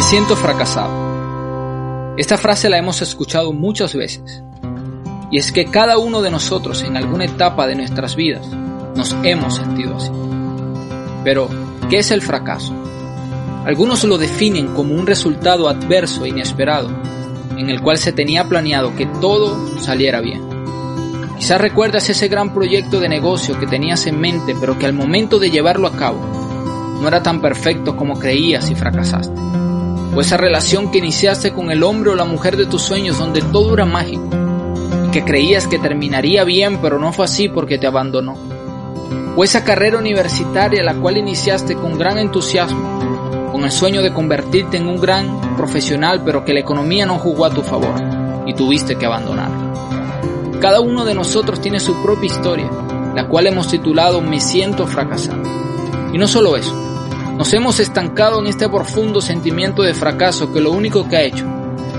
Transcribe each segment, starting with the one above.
Me siento fracasado. Esta frase la hemos escuchado muchas veces. Y es que cada uno de nosotros en alguna etapa de nuestras vidas nos hemos sentido así. Pero, ¿qué es el fracaso? Algunos lo definen como un resultado adverso e inesperado, en el cual se tenía planeado que todo saliera bien. Quizás recuerdas ese gran proyecto de negocio que tenías en mente, pero que al momento de llevarlo a cabo no era tan perfecto como creías y fracasaste o esa relación que iniciaste con el hombre o la mujer de tus sueños donde todo era mágico y que creías que terminaría bien pero no fue así porque te abandonó. O esa carrera universitaria la cual iniciaste con gran entusiasmo, con el sueño de convertirte en un gran profesional pero que la economía no jugó a tu favor y tuviste que abandonarla. Cada uno de nosotros tiene su propia historia, la cual hemos titulado Me siento fracasado. Y no solo eso, nos hemos estancado en este profundo sentimiento de fracaso que lo único que ha hecho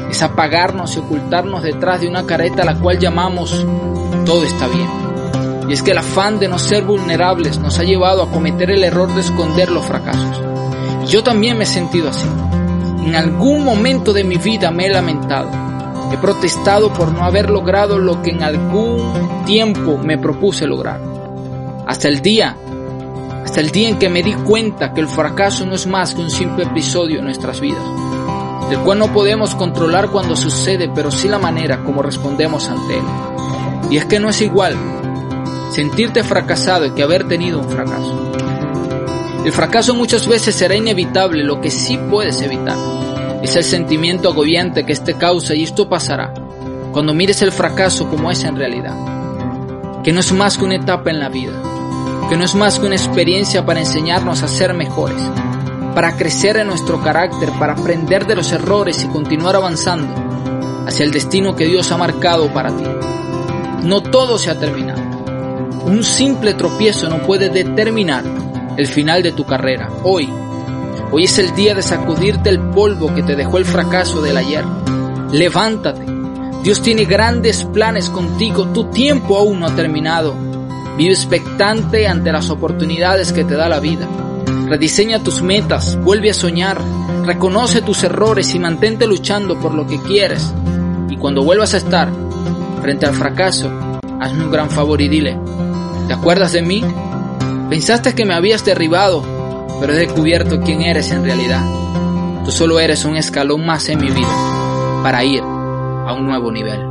es apagarnos y ocultarnos detrás de una careta a la cual llamamos todo está bien. Y es que el afán de no ser vulnerables nos ha llevado a cometer el error de esconder los fracasos. Y yo también me he sentido así. En algún momento de mi vida me he lamentado. He protestado por no haber logrado lo que en algún tiempo me propuse lograr. Hasta el día hasta el día en que me di cuenta que el fracaso no es más que un simple episodio en nuestras vidas, del cual no podemos controlar cuando sucede, pero sí la manera como respondemos ante él. Y es que no es igual sentirte fracasado que haber tenido un fracaso. El fracaso muchas veces será inevitable, lo que sí puedes evitar es el sentimiento agobiante que este causa y esto pasará cuando mires el fracaso como es en realidad, que no es más que una etapa en la vida, que no es más que una experiencia para enseñarnos a ser mejores, para crecer en nuestro carácter, para aprender de los errores y continuar avanzando hacia el destino que Dios ha marcado para ti. No todo se ha terminado. Un simple tropiezo no puede determinar el final de tu carrera. Hoy, hoy es el día de sacudirte el polvo que te dejó el fracaso del ayer. Levántate. Dios tiene grandes planes contigo. Tu tiempo aún no ha terminado. Vive expectante ante las oportunidades que te da la vida. Rediseña tus metas, vuelve a soñar, reconoce tus errores y mantente luchando por lo que quieres. Y cuando vuelvas a estar frente al fracaso, hazme un gran favor y dile, ¿te acuerdas de mí? Pensaste que me habías derribado, pero he descubierto quién eres en realidad. Tú solo eres un escalón más en mi vida para ir a un nuevo nivel.